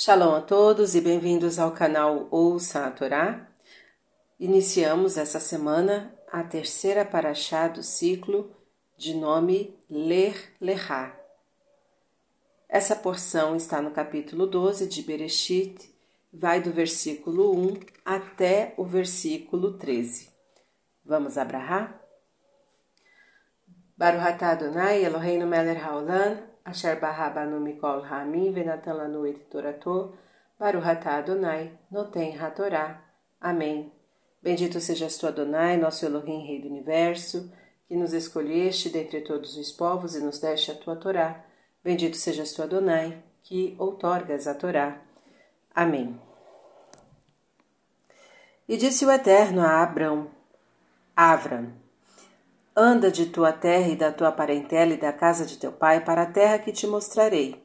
Shalom a todos e bem-vindos ao canal Ouça a Torá. Iniciamos essa semana a terceira paraxá do ciclo de nome Ler Lehá. Essa porção está no capítulo 12 de Bereshit, vai do versículo 1 até o versículo 13. Vamos abrahar? Baruch atah Adonai Eloheinu melech haolam Asher Barrabanu Mikol Ramin Venatan Lanu Baruhatá Adonai, Noten Hatorá. Amém. Bendito sejas tu, Adonai, nosso Elohim, Rei do Universo, que nos escolheste dentre todos os povos e nos deste a tua Torá. Bendito sejas tu, Adonai, que outorgas a Torá. Amém. E disse o Eterno a Abrão, Avram, Anda de tua terra e da tua parentela e da casa de teu pai para a terra que te mostrarei.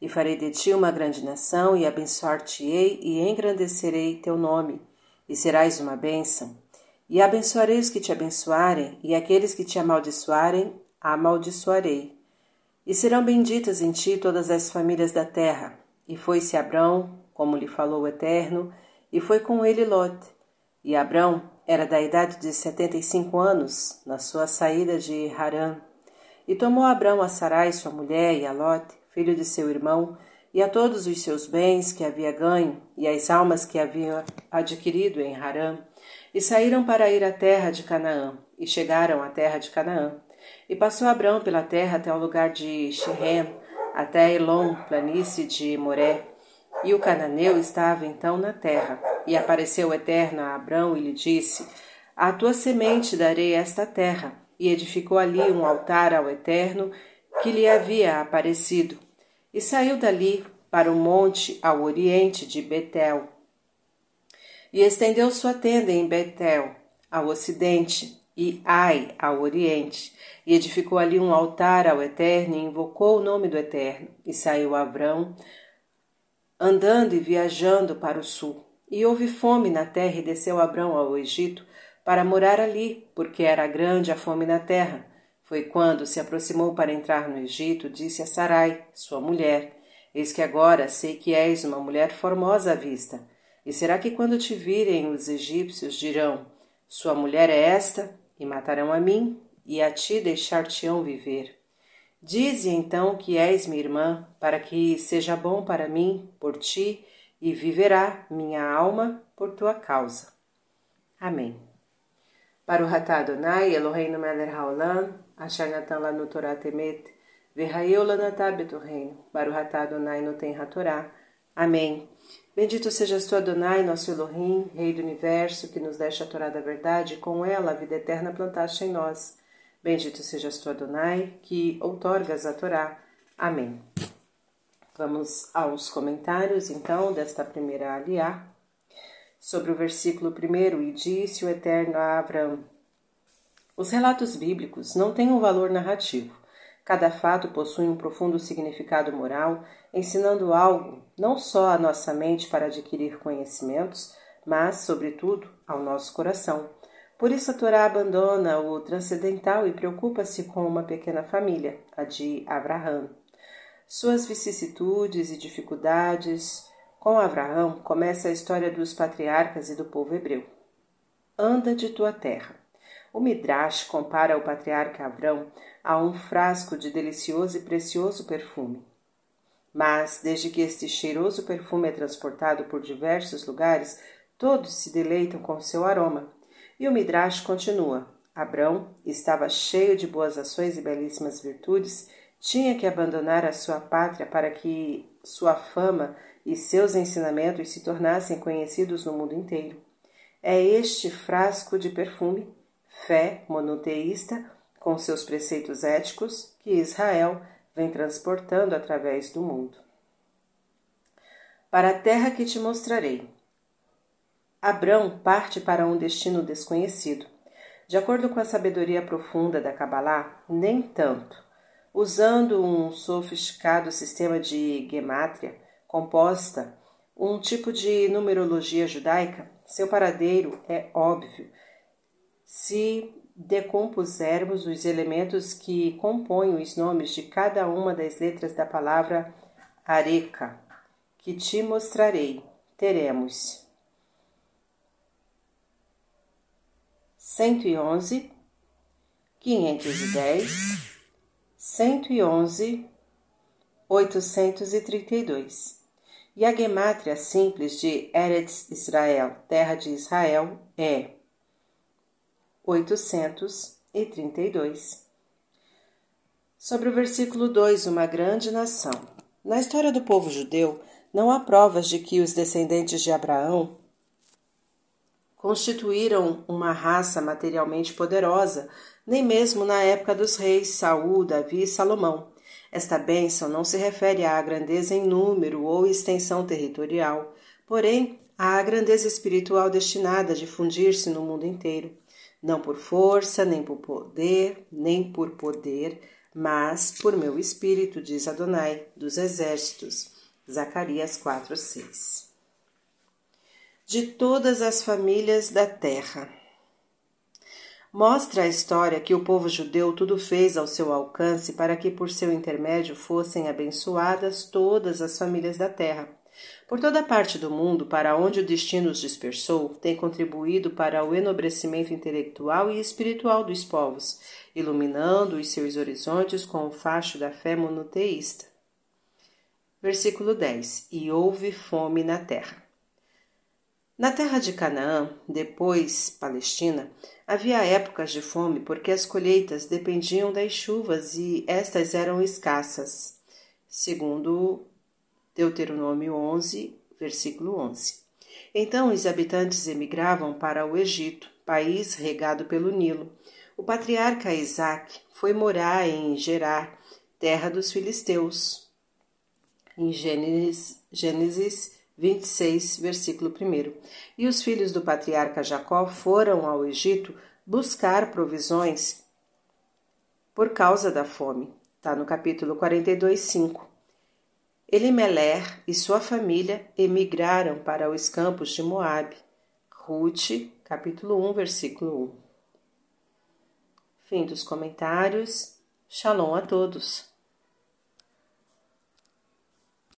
E farei de ti uma grande nação, e abençoar-te-ei, e engrandecerei teu nome, e serás uma bênção. E abençoarei os que te abençoarem, e aqueles que te amaldiçoarem, amaldiçoarei. E serão benditas em ti todas as famílias da terra. E foi-se Abrão, como lhe falou o Eterno, e foi com ele Lote. E Abrão era da idade de setenta e cinco anos, na sua saída de Harã. E tomou Abrão a Sarai, sua mulher, e a Lote, filho de seu irmão, e a todos os seus bens que havia ganho, e as almas que havia adquirido em Harã, e saíram para ir à terra de Canaã, e chegaram à terra de Canaã. E passou Abrão pela terra até o lugar de Shechem, até Elon, planície de Moré, e o cananeu estava então na terra. E apareceu o Eterno a Abrão e lhe disse: À tua semente darei esta terra. E edificou ali um altar ao Eterno que lhe havia aparecido. E saiu dali para o monte ao oriente de Betel. E estendeu sua tenda em Betel, ao ocidente, e Ai, ao oriente. E edificou ali um altar ao Eterno e invocou o nome do Eterno. E saiu Abrão andando e viajando para o sul. E houve fome na terra e desceu Abrão ao Egito para morar ali, porque era grande a fome na terra. Foi quando se aproximou para entrar no Egito, disse a Sarai, sua mulher: Eis que agora sei que és uma mulher formosa à vista. E será que quando te virem os egípcios dirão: Sua mulher é esta? E matarão a mim, e a ti deixar-te-ão viver. Dize então que és minha irmã, para que seja bom para mim por ti, e viverá minha alma por tua causa. Amém. Para o Ratá Adonai, Eloheinu melech haolam, asher natan lanu Torah temet, lanatá betorreino, para o Ratá Adonai no tem Torá. Amém. Bendito sejas tu, Adonai, nosso Elohim, Rei do Universo, que nos deste a Torá da verdade, e com ela a vida eterna plantaste em nós. Bendito sejas tu, Adonai, que outorgas a Torá. Amém. Vamos aos comentários, então, desta primeira aliá. Sobre o versículo primeiro, e disse o Eterno a Abraão. Os relatos bíblicos não têm um valor narrativo. Cada fato possui um profundo significado moral, ensinando algo não só à nossa mente para adquirir conhecimentos, mas, sobretudo, ao nosso coração por isso a Torá abandona o transcendental e preocupa-se com uma pequena família, a de Abraão. Suas vicissitudes e dificuldades. Com Abraão começa a história dos patriarcas e do povo hebreu. Anda de tua terra. O Midrash compara o patriarca Abrão a um frasco de delicioso e precioso perfume. Mas, desde que este cheiroso perfume é transportado por diversos lugares, todos se deleitam com seu aroma e o Midrash continua: Abrão estava cheio de boas ações e belíssimas virtudes, tinha que abandonar a sua pátria para que sua fama e seus ensinamentos se tornassem conhecidos no mundo inteiro. É este frasco de perfume, fé monoteísta, com seus preceitos éticos, que Israel vem transportando através do mundo. Para a terra que te mostrarei, Abrão parte para um destino desconhecido. De acordo com a sabedoria profunda da Kabbalah, nem tanto. Usando um sofisticado sistema de gemátria composta, um tipo de numerologia judaica, seu paradeiro é óbvio. Se decompusermos os elementos que compõem os nomes de cada uma das letras da palavra areca, que te mostrarei. Teremos 111, 510, 111, 832. E a gemátria simples de Eretz Israel, terra de Israel, é 832. Sobre o versículo 2, uma grande nação. Na história do povo judeu, não há provas de que os descendentes de Abraão constituíram uma raça materialmente poderosa, nem mesmo na época dos reis Saul, Davi e Salomão. Esta bênção não se refere à grandeza em número ou extensão territorial, porém à grandeza espiritual destinada a difundir-se no mundo inteiro, não por força, nem por poder, nem por poder, mas por meu espírito, diz Adonai dos exércitos. Zacarias 4, 6 de todas as famílias da terra. Mostra a história que o povo judeu tudo fez ao seu alcance para que por seu intermédio fossem abençoadas todas as famílias da terra. Por toda parte do mundo, para onde o destino os dispersou, tem contribuído para o enobrecimento intelectual e espiritual dos povos, iluminando os seus horizontes com o facho da fé monoteísta. Versículo 10: E houve fome na terra. Na terra de Canaã, depois Palestina, havia épocas de fome porque as colheitas dependiam das chuvas e estas eram escassas, segundo Deuteronômio 11, versículo 11. Então os habitantes emigravam para o Egito, país regado pelo Nilo. O patriarca Isaac foi morar em Gerar, terra dos filisteus. Em Gênesis, Gênesis 26, versículo 1. E os filhos do patriarca Jacó foram ao Egito buscar provisões por causa da fome. Está no capítulo 42, 5. Elimeler e sua família emigraram para os campos de Moabe. Ruth, capítulo 1, versículo 1. Fim dos comentários. Shalom a todos.